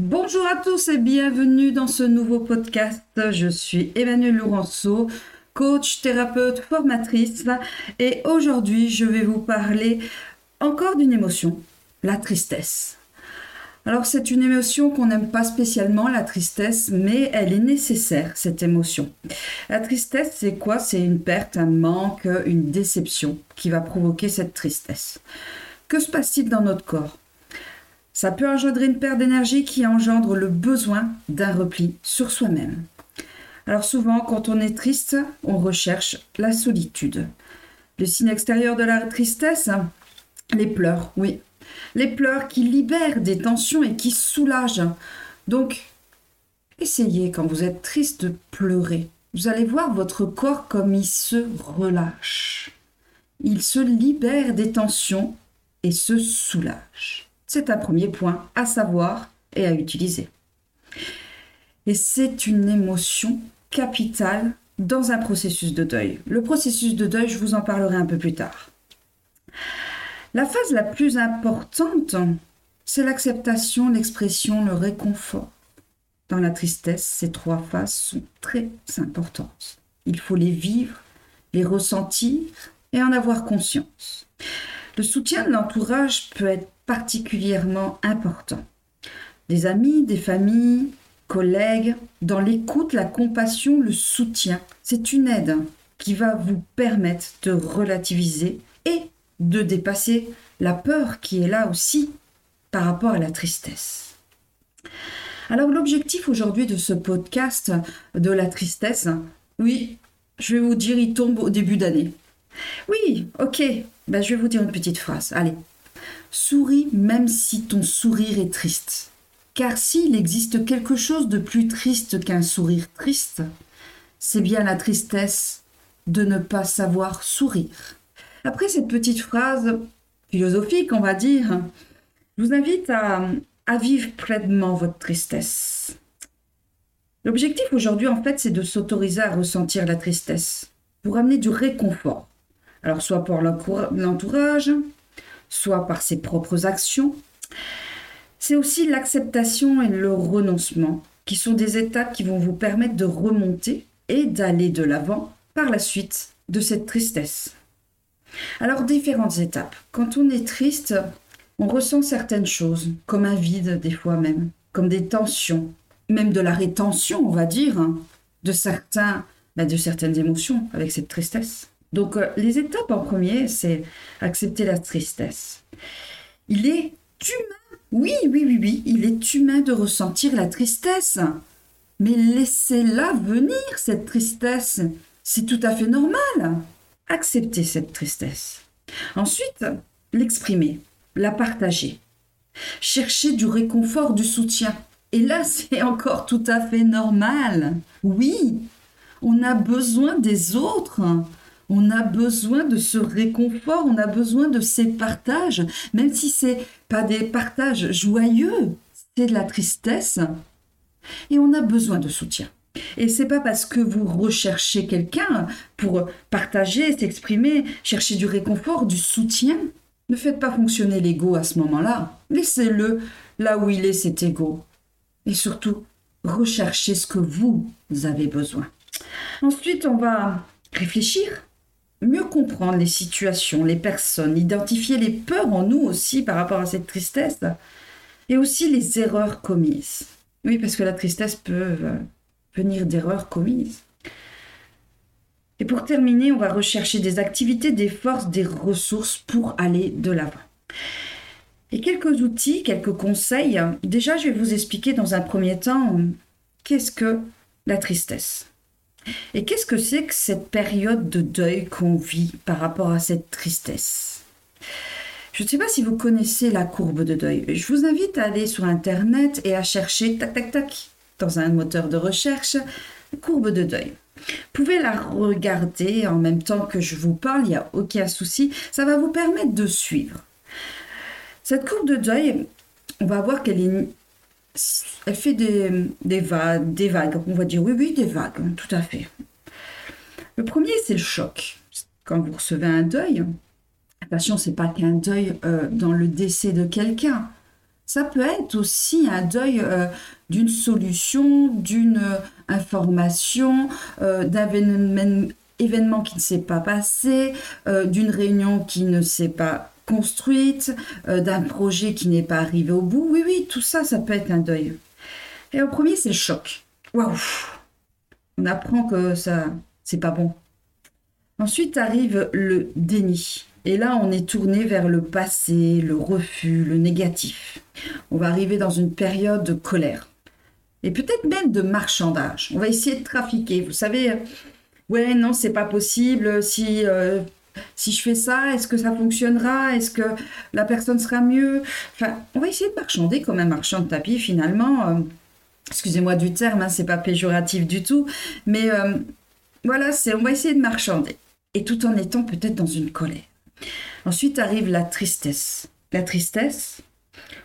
Bonjour à tous et bienvenue dans ce nouveau podcast. Je suis Emmanuel Laurenceau, coach, thérapeute, formatrice et aujourd'hui je vais vous parler encore d'une émotion, la tristesse. Alors c'est une émotion qu'on n'aime pas spécialement, la tristesse, mais elle est nécessaire, cette émotion. La tristesse, c'est quoi? C'est une perte, un manque, une déception qui va provoquer cette tristesse. Que se passe-t-il dans notre corps? Ça peut engendrer une perte d'énergie qui engendre le besoin d'un repli sur soi-même. Alors souvent, quand on est triste, on recherche la solitude. Le signe extérieur de la tristesse, les pleurs, oui, les pleurs qui libèrent des tensions et qui soulagent. Donc, essayez quand vous êtes triste de pleurer. Vous allez voir votre corps comme il se relâche. Il se libère des tensions et se soulage. C'est un premier point à savoir et à utiliser. Et c'est une émotion capitale dans un processus de deuil. Le processus de deuil, je vous en parlerai un peu plus tard. La phase la plus importante, c'est l'acceptation, l'expression, le réconfort. Dans la tristesse, ces trois phases sont très importantes. Il faut les vivre, les ressentir et en avoir conscience. Le soutien de l'entourage peut être particulièrement important. Des amis, des familles, collègues, dans l'écoute, la compassion, le soutien, c'est une aide qui va vous permettre de relativiser et de dépasser la peur qui est là aussi par rapport à la tristesse. Alors l'objectif aujourd'hui de ce podcast de la tristesse, oui, je vais vous dire, il tombe au début d'année. Oui, ok, ben, je vais vous dire une petite phrase. Allez, souris même si ton sourire est triste. Car s'il existe quelque chose de plus triste qu'un sourire triste, c'est bien la tristesse de ne pas savoir sourire. Après cette petite phrase philosophique, on va dire, je vous invite à, vivre pleinement votre tristesse. L'objectif aujourd'hui, en fait, c'est de s'autoriser à ressentir la tristesse pour amener du réconfort. Alors, soit pour l'entourage, soit par ses propres actions. C'est aussi l'acceptation et le renoncement, qui sont des étapes qui vont vous permettre de remonter et d'aller de l'avant par la suite de cette tristesse. Alors, différentes étapes. Quand on est triste, on ressent certaines choses, comme un vide des fois même, comme des tensions, même de la rétention, on va dire, hein, de, certains, ben, de certaines émotions avec cette tristesse. Donc, euh, les étapes en premier, c'est accepter la tristesse. Il est humain, oui, oui, oui, oui, il est humain de ressentir la tristesse. Mais laissez-la venir, cette tristesse. C'est tout à fait normal accepter cette tristesse. Ensuite, l'exprimer, la partager. Chercher du réconfort, du soutien. Et là, c'est encore tout à fait normal. Oui, on a besoin des autres. On a besoin de ce réconfort, on a besoin de ces partages, même si c'est pas des partages joyeux, c'est de la tristesse. Et on a besoin de soutien. Et c'est pas parce que vous recherchez quelqu'un pour partager, s'exprimer, chercher du réconfort, du soutien. Ne faites pas fonctionner l'ego à ce moment-là. Laissez-le là où il est cet ego. Et surtout, recherchez ce que vous avez besoin. Ensuite, on va réfléchir, mieux comprendre les situations, les personnes, identifier les peurs en nous aussi par rapport à cette tristesse et aussi les erreurs commises. Oui, parce que la tristesse peut euh, venir d'erreurs commises. Et pour terminer, on va rechercher des activités, des forces, des ressources pour aller de l'avant. Et quelques outils, quelques conseils. Déjà, je vais vous expliquer dans un premier temps qu'est-ce que la tristesse. Et qu'est-ce que c'est que cette période de deuil qu'on vit par rapport à cette tristesse? Je ne sais pas si vous connaissez la courbe de deuil. Je vous invite à aller sur Internet et à chercher tac tac tac dans un moteur de recherche, courbe de deuil. Vous pouvez la regarder en même temps que je vous parle, il n'y a aucun souci, ça va vous permettre de suivre. Cette courbe de deuil, on va voir qu'elle elle fait des, vagues, on va dire oui, oui, des vagues, tout à fait. Le premier, c'est le choc. Quand vous recevez un deuil, attention, c'est pas qu'un deuil euh, dans le décès de quelqu'un, Ça peut être aussi un deuil euh, d'une solution, d'une information, euh, d'un événement qui ne s'est pas passé, d'une réunion qui ne s'est pas construite, d'un projet qui n'est pas arrivé au bout. Oui, oui, tout ça, ça peut être un deuil. Et au premier, c'est le choc. Waouh On apprend que ça, c'est pas bon. Ensuite arrive le déni. Et là, on est tourné vers le passé, le refus, le négatif. On va arriver dans une période de colère. Et peut-être même de marchandage. On va essayer de trafiquer. Vous savez, euh, ouais, non, c'est pas possible. Si, euh, si je fais ça, est-ce que ça fonctionnera? Est-ce que la personne sera mieux? Enfin, on va essayer de marchander comme un marchand de tapis finalement. Euh, excusez-moi du terme, hein, c'est pas péjoratif du tout. Mais voilà, c'est, on va essayer de marchander. Et tout en étant peut-être dans une colère. Ensuite arrive la tristesse. La tristesse,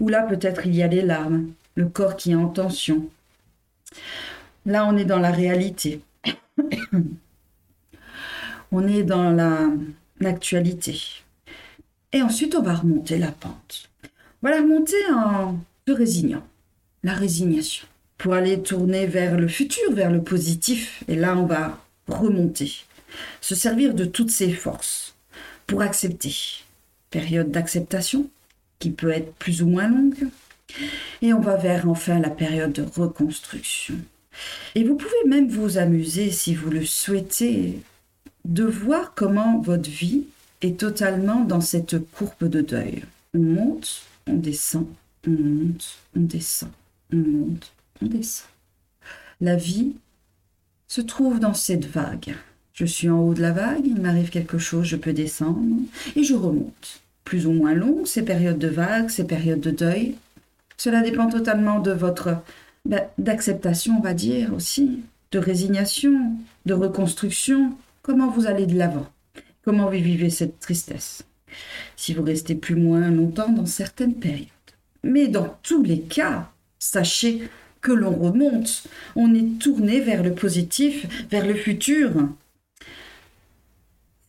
où là peut-être il y a les larmes, le corps qui est en tension. Là on est dans la réalité. on est dans l'actualité. Et ensuite on va remonter la pente. On va la remonter en se résignant. La résignation. Pour aller tourner vers le futur, vers le positif. Et là on va remonter. Se servir de toutes ses forces pour accepter. Période d'acceptation qui peut être plus ou moins longue. Et on va vers enfin la période de reconstruction. Et vous pouvez même vous amuser, si vous le souhaitez, de voir comment votre vie est totalement dans cette courbe de deuil. On monte, on descend, on monte, on descend, on monte, on descend. La vie se trouve dans cette vague. Je suis en haut de la vague, il m'arrive quelque chose, je peux descendre et je remonte. Plus ou moins long, ces périodes de vague, ces périodes de deuil. Cela dépend totalement de votre ben, d'acceptation, on va dire aussi, de résignation, de reconstruction. Comment vous allez de l'avant? Comment vous vivez cette tristesse? Si vous restez plus moins longtemps dans certaines périodes. Mais dans tous les cas, sachez que l'on remonte. On est tourné vers le positif, vers le futur.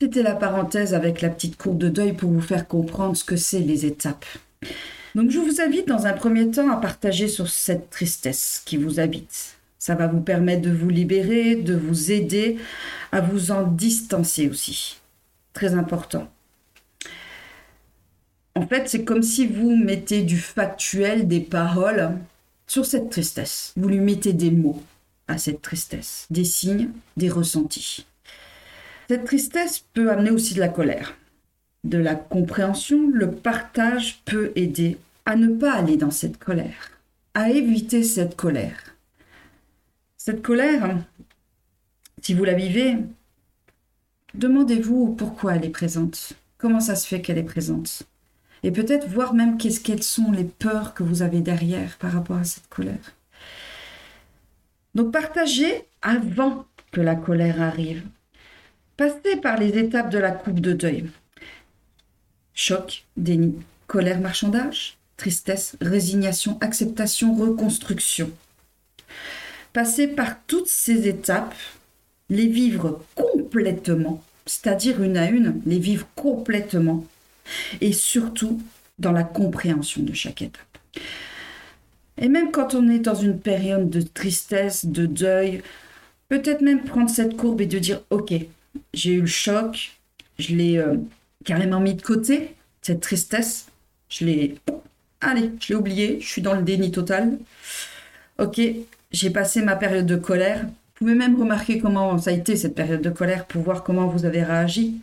C'était la parenthèse avec la petite courbe de deuil pour vous faire comprendre ce que c'est les étapes. Donc je vous invite dans un premier temps à partager sur cette tristesse qui vous habite. Ça va vous permettre de vous libérer, de vous aider à vous en distancer aussi. Très important. En fait, c'est comme si vous mettez du factuel, des paroles sur cette tristesse. Vous lui mettez des mots à cette tristesse, des signes, des ressentis. Cette tristesse peut amener aussi de la colère, de la compréhension. Le partage peut aider à ne pas aller dans cette colère, à éviter cette colère. Cette colère, si vous la vivez, demandez-vous pourquoi elle est présente, comment ça se fait qu'elle est présente? Et peut-être voir même qu'est-ce quelles sont les peurs que vous avez derrière par rapport à cette colère. Donc partagez avant que la colère arrive. Passez par les étapes de la coupe de deuil. Choc, déni, colère, marchandage, tristesse, résignation, acceptation, reconstruction. Passez par toutes ces étapes, les vivre complètement, c'est-à-dire une à une, les vivre complètement, et surtout dans la compréhension de chaque étape. Et même quand on est dans une période de tristesse, de deuil, peut-être même prendre cette courbe et de dire, OK, j'ai eu le choc, je l'ai euh, carrément mis de côté, cette tristesse, je l'ai... Allez, je l'ai oublié, je suis dans le déni total. Ok, j'ai passé ma période de colère. Vous pouvez même remarquer comment ça a été cette période de colère pour voir comment vous avez réagi.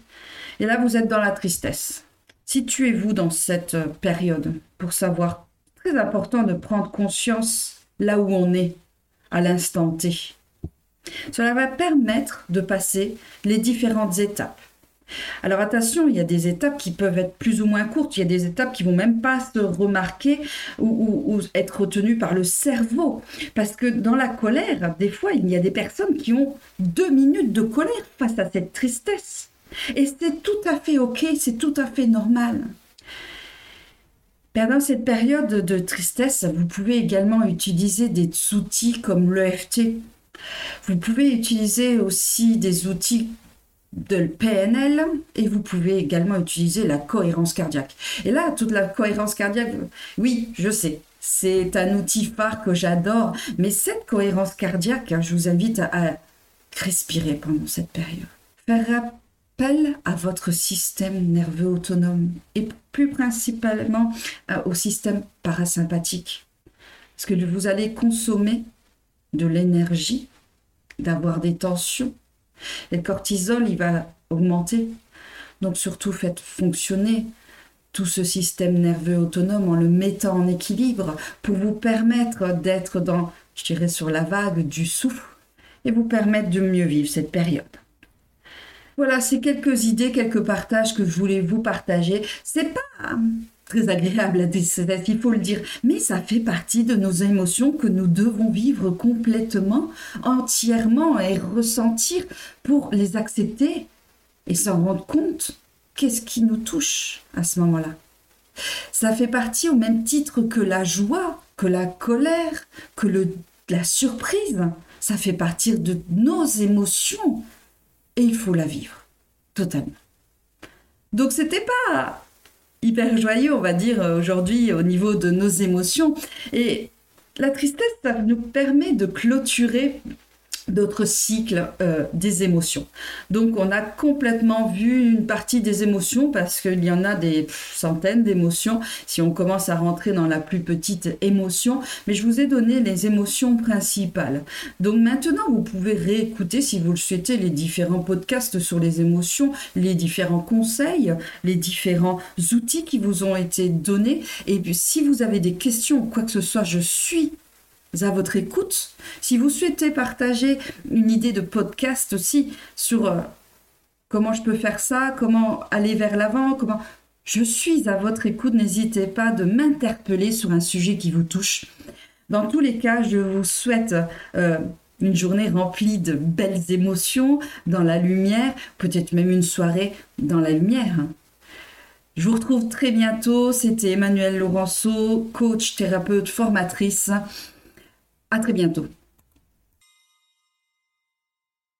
Et là, vous êtes dans la tristesse. Situez-vous dans cette période pour savoir, très important de prendre conscience là où on est à l'instant T. Cela va permettre de passer les différentes étapes. Alors attention, il y a des étapes qui peuvent être plus ou moins courtes, il y a des étapes qui vont même pas se remarquer ou, être retenues par le cerveau. Parce que dans la colère, des fois, il y a des personnes qui ont deux minutes de colère face à cette tristesse. Et c'est tout à fait ok, c'est tout à fait normal. Pendant cette période de tristesse, vous pouvez également utiliser des outils comme l'EFT, vous pouvez utiliser aussi des outils de PNL et vous pouvez également utiliser la cohérence cardiaque. Et là, toute la cohérence cardiaque, oui, je sais, c'est un outil phare que j'adore, mais cette cohérence cardiaque, je vous invite à respirer pendant cette période. Faire appel à votre système nerveux autonome et plus principalement euh, au système parasympathique. Parce que vous allez consommer de l'énergie, d'avoir des tensions. Et le cortisol, il va augmenter. Donc surtout, faites fonctionner tout ce système nerveux autonome en le mettant en équilibre pour vous permettre d'être dans, je dirais, sur la vague du souffle et vous permettre de mieux vivre cette période. Voilà, c'est quelques idées, quelques partages que je voulais vous partager. C'est pas très agréable à décider, il faut le dire, mais ça fait partie de nos émotions que nous devons vivre complètement, entièrement et ressentir pour les accepter et s'en rendre compte. Qu'est-ce qui nous touche à ce moment-là Ça fait partie au même titre que la joie, que la colère, que le, la surprise. Ça fait partie de nos émotions et il faut la vivre totalement. Donc c'était pas hyper joyeux, on va dire, aujourd'hui au niveau de nos émotions. Et la tristesse, ça nous permet de clôturer d'autres cycles euh, des émotions. Donc on a complètement vu une partie des émotions parce qu'il y en a des centaines d'émotions si on commence à rentrer dans la plus petite émotion, mais je vous ai donné les émotions principales. Donc maintenant vous pouvez réécouter si vous le souhaitez les différents podcasts sur les émotions, les différents conseils, les différents outils qui vous ont été donnés et puis si vous avez des questions ou quoi que ce soit, je suis à votre écoute. Si vous souhaitez partager une idée de podcast aussi sur euh, comment je peux faire ça, comment aller vers l'avant, comment je suis à votre écoute, n'hésitez pas de m'interpeller sur un sujet qui vous touche. Dans tous les cas, je vous souhaite euh, une journée remplie de belles émotions, dans la lumière, peut-être même une soirée dans la lumière. Je vous retrouve très bientôt. C'était Emmanuel Laurenceau, coach, thérapeute, formatrice. À très bientôt.